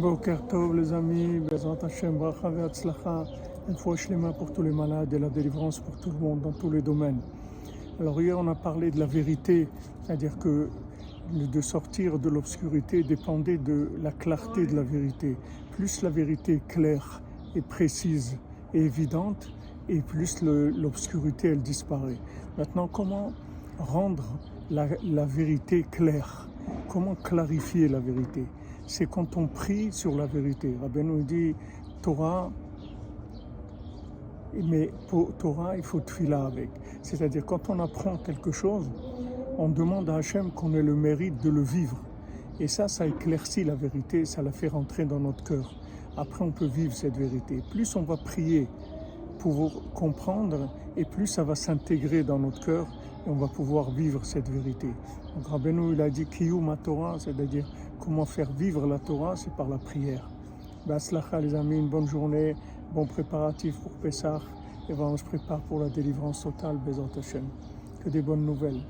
Boker Tov les amis, Bezat Hashem, Bracha Ve'atzlacha, une fois Shlema pour tous les malades et la délivrance pour tout le monde dans tous les domaines. Alors hier on a parlé de la vérité, c'est-à-dire que de sortir de l'obscurité dépendait de la clarté de la vérité. Plus la vérité est claire et précise et évidente, et plus l'obscurité elle disparaît. Maintenant comment rendre la vérité claire? Comment clarifier la vérité? C'est quand on prie sur la vérité. Rabbi nous dit Torah, mais pour Torah, il faut tfila avec. C'est-à-dire quand on apprend quelque chose, on demande à Hachem qu'on ait le mérite de le vivre. Et ça, ça éclaircit la vérité, ça la fait rentrer dans notre cœur. Après, on peut vivre cette vérité. Plus on va prier pour comprendre, et plus ça va s'intégrer dans notre cœur, et on va pouvoir vivre cette vérité. Donc Rabbeinu, il a dit Kiyum Torah, c'est-à-dire comment faire vivre la Torah, c'est par la prière. Baslacha les amis, une bonne journée, bon préparatif pour Pessah, et voilà, on se prépare pour la délivrance totale, Bezat Hashem. Que des bonnes nouvelles.